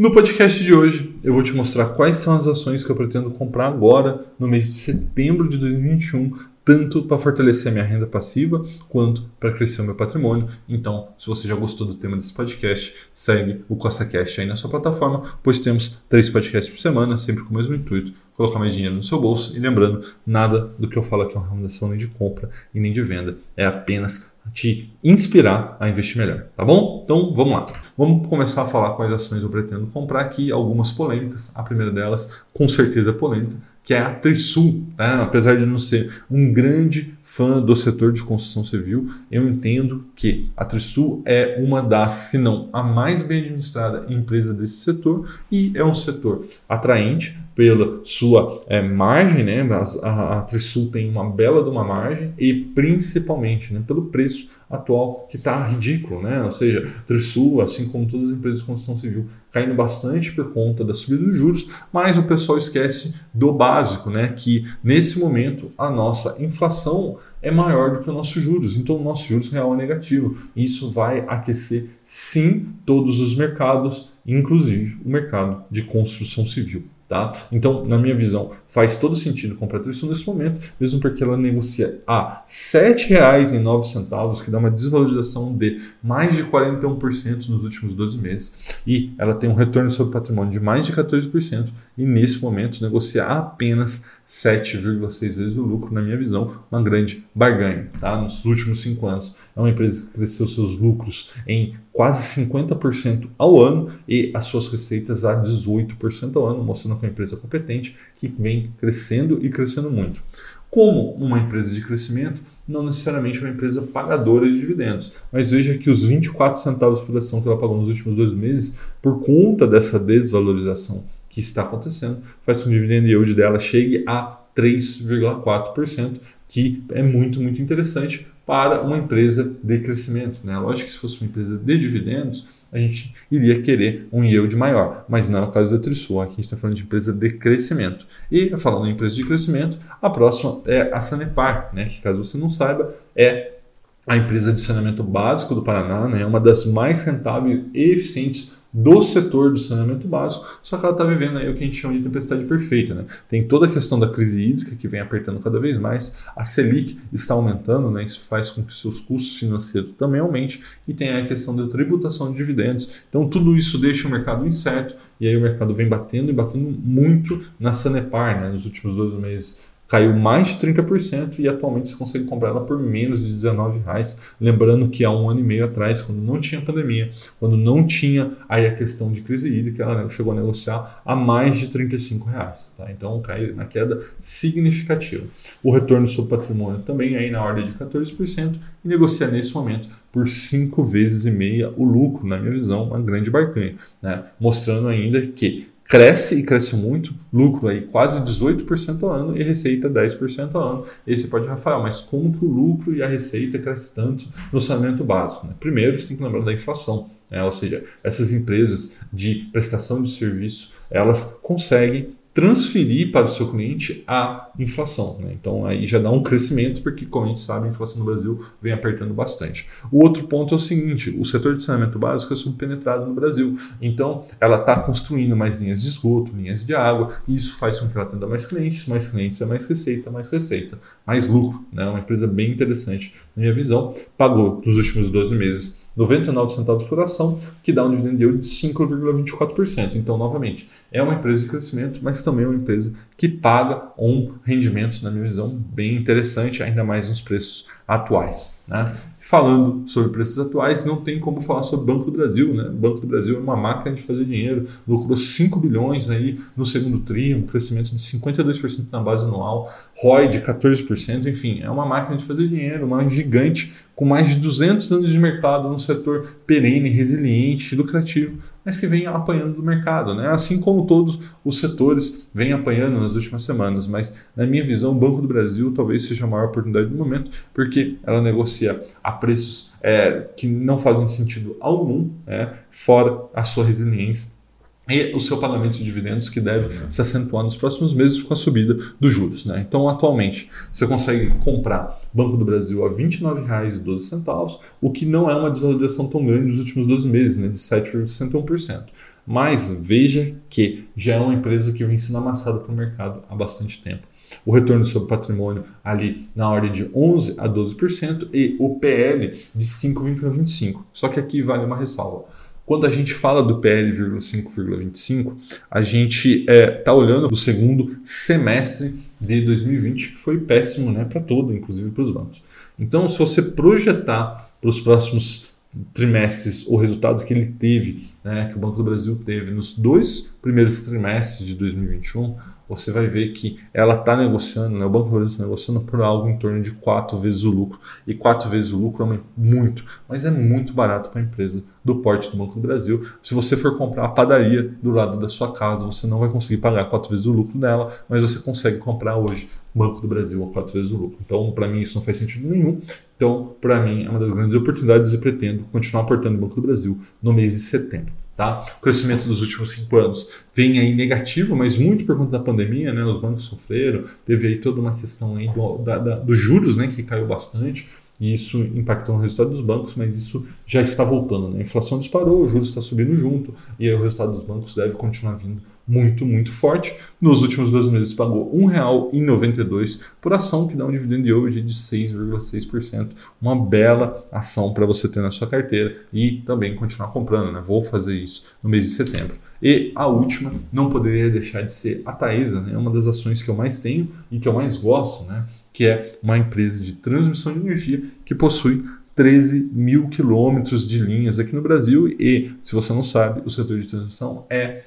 No podcast de hoje, eu vou te mostrar quais são as ações que eu pretendo comprar agora, no mês de setembro de 2021, tanto para fortalecer minha renda passiva quanto para crescer o meu patrimônio. Então, se você já gostou do tema desse podcast, segue o Costa Cash aí na sua plataforma, pois temos três podcasts por semana, sempre com o mesmo intuito, colocar mais dinheiro no seu bolso. E lembrando, nada do que eu falo aqui é uma recomendação nem de compra e nem de venda, é apenas te inspirar a investir melhor, tá bom? Então vamos lá. Vamos começar a falar quais ações eu pretendo comprar aqui, algumas polêmicas. A primeira delas, com certeza polêmica, que é a Trisul. Né? Apesar de não ser um grande fã do setor de construção civil, eu entendo que a Trisul é uma das, se não a mais bem administrada empresa desse setor e é um setor atraente pela sua é, margem, né? A, a, a, Trisul tem uma bela de uma margem e principalmente né, pelo preço atual que está ridículo, né? Ou seja, a Trisul, assim como todas as empresas de construção civil, caindo bastante por conta da subida dos juros, mas o pessoal esquece do básico, né? Que nesse momento a nossa inflação é maior do que o nosso juros, então o nosso juros real é negativo. Isso vai aquecer sim todos os mercados, inclusive o mercado de construção civil. Tá? Então, na minha visão, faz todo sentido comprar isso nesse momento, mesmo porque ela negocia a R$ 7,09, que dá uma desvalorização de mais de 41% nos últimos 12 meses, e ela tem um retorno sobre patrimônio de mais de 14%, e nesse momento negocia apenas 7,6 vezes o lucro, na minha visão, uma grande barganha. Tá? Nos últimos cinco anos, é uma empresa que cresceu seus lucros em quase 50% ao ano e as suas receitas a 18% ao ano, mostrando que é uma empresa competente que vem crescendo e crescendo muito. Como uma empresa de crescimento, não necessariamente uma empresa pagadora de dividendos, mas veja que os 24 centavos por ação que ela pagou nos últimos dois meses, por conta dessa desvalorização que está acontecendo, faz com que o dividend yield dela chegue a 3,4%, que é muito, muito interessante para uma empresa de crescimento. Né? Lógico que se fosse uma empresa de dividendos, a gente iria querer um yield maior, mas não é o caso da Trisul. Aqui a gente está falando de empresa de crescimento. E falando em empresa de crescimento, a próxima é a Sanepar, né? que caso você não saiba, é a empresa de saneamento básico do Paraná, né? é uma das mais rentáveis e eficientes do setor do saneamento básico, só que ela está vivendo aí o que a gente chama de tempestade perfeita. Né? Tem toda a questão da crise hídrica que vem apertando cada vez mais, a Selic está aumentando, né? isso faz com que seus custos financeiros também aumentem, e tem a questão da tributação de dividendos. Então tudo isso deixa o mercado incerto, e aí o mercado vem batendo e batendo muito na Sanepar né? nos últimos dois meses caiu mais de 30% e atualmente você consegue comprar ela por menos de 19 reais. Lembrando que há um ano e meio atrás, quando não tinha pandemia, quando não tinha aí a questão de crise hídrica, ela chegou a negociar a mais de 35 reais. Tá? Então cai na queda significativa. O retorno sobre patrimônio também aí na ordem de 14% e negocia nesse momento por 5 vezes e meia o lucro, na minha visão, uma grande barcanha, né? mostrando ainda que cresce e cresce muito, lucro aí quase 18% ao ano e receita 10% ao ano. E você pode, Rafael, mas como que o lucro e a receita cresce tanto no saneamento básico? Né? Primeiro, você tem que lembrar da inflação. Né? Ou seja, essas empresas de prestação de serviço, elas conseguem transferir para o seu cliente a inflação. Né? Então aí já dá um crescimento, porque como a gente sabe, a inflação no Brasil vem apertando bastante. O outro ponto é o seguinte: o setor de saneamento básico é subpenetrado no Brasil. Então ela está construindo mais linhas de esgoto, linhas de água, e isso faz com que ela atenda mais clientes, mais clientes é mais receita, mais receita, mais lucro. É né? uma empresa bem interessante, na minha visão. Pagou nos últimos 12 meses 99 centavos por ação, que dá um dividend yield de 5,24%. Então, novamente, é uma empresa de crescimento, mas também é uma empresa que paga um rendimento, na minha visão, bem interessante, ainda mais nos preços atuais. Né? Falando sobre preços atuais, não tem como falar sobre Banco do Brasil. Né? Banco do Brasil é uma máquina de fazer dinheiro, lucrou 5 bilhões aí no segundo tri, um crescimento de 52% na base anual, ROI de 14%, enfim, é uma máquina de fazer dinheiro, uma gigante com mais de 200 anos de mercado num setor perene, resiliente, lucrativo, mas que vem apanhando do mercado, né? assim como todos os setores vêm apanhando nas últimas semanas. Mas, na minha visão, o Banco do Brasil talvez seja a maior oportunidade do momento, porque ela negocia a preços é, que não fazem sentido algum, é, fora a sua resiliência e o seu pagamento de dividendos que deve se acentuar nos próximos meses com a subida dos juros. Né? Então, atualmente, você consegue comprar Banco do Brasil a R$ 29,12, o que não é uma desvalorização tão grande nos últimos 12 meses, né? de 7,61%. Mas veja que já é uma empresa que vem sendo amassada para o mercado há bastante tempo. O retorno sobre patrimônio ali na ordem de 11 a 12% e o PL de 5,25. Só que aqui vale uma ressalva. Quando a gente fala do PL 5,25, a gente está é, tá olhando o segundo semestre de 2020, que foi péssimo né, para todo, inclusive para os bancos. Então, se você projetar para os próximos trimestres o resultado que ele teve, né, que o Banco do Brasil teve nos dois primeiros trimestres de 2021, você vai ver que ela está negociando, né, o Banco do Brasil está negociando por algo em torno de quatro vezes o lucro. E quatro vezes o lucro é muito, mas é muito barato para a empresa do porte do Banco do Brasil. Se você for comprar a padaria do lado da sua casa, você não vai conseguir pagar quatro vezes o lucro dela, mas você consegue comprar hoje Banco do Brasil a quatro vezes o lucro. Então, para mim, isso não faz sentido nenhum. Então, para mim, é uma das grandes oportunidades e pretendo continuar aportando no Banco do Brasil no mês de setembro. Tá? O crescimento dos últimos cinco anos vem aí negativo, mas muito por conta da pandemia, né? Os bancos sofreram, teve aí toda uma questão aí do, da, da, dos juros, né? Que caiu bastante e isso impactou no resultado dos bancos, mas isso já está voltando. Né? A inflação disparou, o juros está subindo junto e aí o resultado dos bancos deve continuar vindo muito, muito forte. Nos últimos dois meses pagou R$ 1,92 por ação, que dá um dividendo de hoje de 6,6%. Uma bela ação para você ter na sua carteira e também continuar comprando. Né? Vou fazer isso no mês de setembro. E a última não poderia deixar de ser a Taesa, né? É uma das ações que eu mais tenho e que eu mais gosto, né? que é uma empresa de transmissão de energia que possui 13 mil quilômetros de linhas aqui no Brasil e, se você não sabe, o setor de transmissão é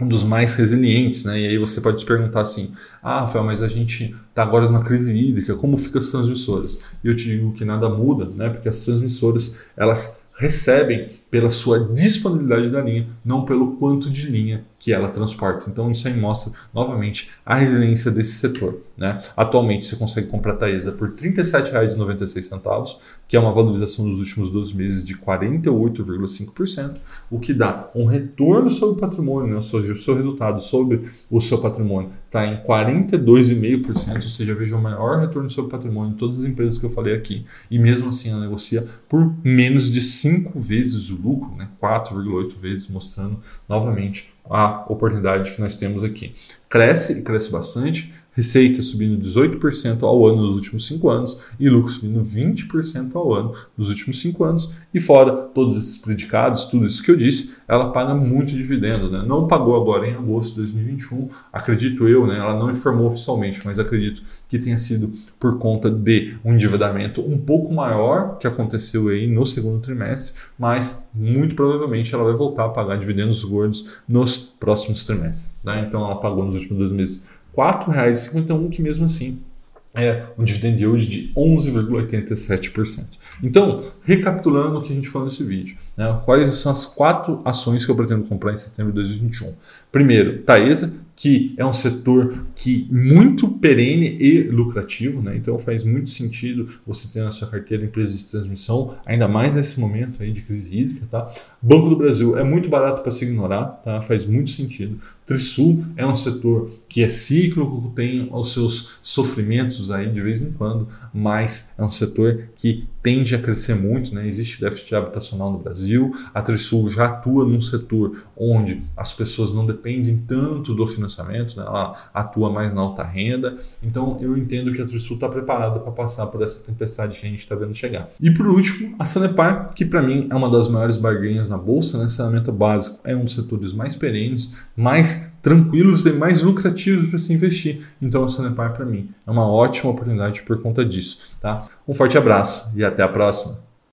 um dos mais resilientes, né? E aí você pode se perguntar assim: ah, Rafael, mas a gente está agora numa crise hídrica, como ficam as transmissoras? E eu te digo que nada muda, né? Porque as transmissoras elas recebem pela sua disponibilidade da linha, não pelo quanto de linha que ela transporta. Então isso aí mostra novamente a resiliência desse setor. Né? Atualmente você consegue comprar a Taesa por R$ 37,96, que é uma valorização dos últimos 12 meses de 48,5%, o que dá um retorno sobre o patrimônio, né? ou seja, o seu resultado sobre o seu patrimônio está em 42,5%, ou seja, veja o maior retorno sobre o patrimônio de todas as empresas que eu falei aqui, e mesmo assim ela negocia por menos de 5 vezes o lucro, né? 4,8 vezes, mostrando novamente a oportunidade que nós temos aqui. Cresce e cresce bastante, Receita subindo 18% ao ano nos últimos 5 anos e lucro subindo 20% ao ano nos últimos 5 anos. E fora todos esses predicados, tudo isso que eu disse, ela paga muito dividendo. Né? Não pagou agora em agosto de 2021, acredito eu, né? ela não informou oficialmente, mas acredito que tenha sido por conta de um endividamento um pouco maior que aconteceu aí no segundo trimestre, mas muito provavelmente ela vai voltar a pagar dividendos gordos nos próximos trimestres. Né? Então ela pagou nos últimos dois meses 4,51, que mesmo assim é um dividend yield de 11,87%. Então, recapitulando o que a gente falou nesse vídeo, né, quais são as quatro ações que eu pretendo comprar em setembro de 2021? Primeiro, Taesa, que é um setor que muito perene e lucrativo, né? então faz muito sentido você ter na sua carteira empresas de transmissão, ainda mais nesse momento aí de crise hídrica. Tá? Banco do Brasil é muito barato para se ignorar, tá? faz muito sentido. Trisul é um setor que é cíclico, tem os seus sofrimentos aí de vez em quando, mas é um setor que tende a crescer muito, né? existe déficit habitacional no Brasil, a Trisul já atua num setor onde as pessoas não dependem tanto do financiamento né? ela atua mais na alta renda. Então eu entendo que a Trisul está preparada para passar por essa tempestade que a gente está vendo chegar. E por último, a Sanepar, que para mim é uma das maiores barganhas na bolsa, né? saneamento básico é um dos setores mais perenes, mais tranquilos e mais lucrativos para se investir. Então a Sanepar para mim é uma ótima oportunidade por conta disso. Tá? Um forte abraço e até a próxima.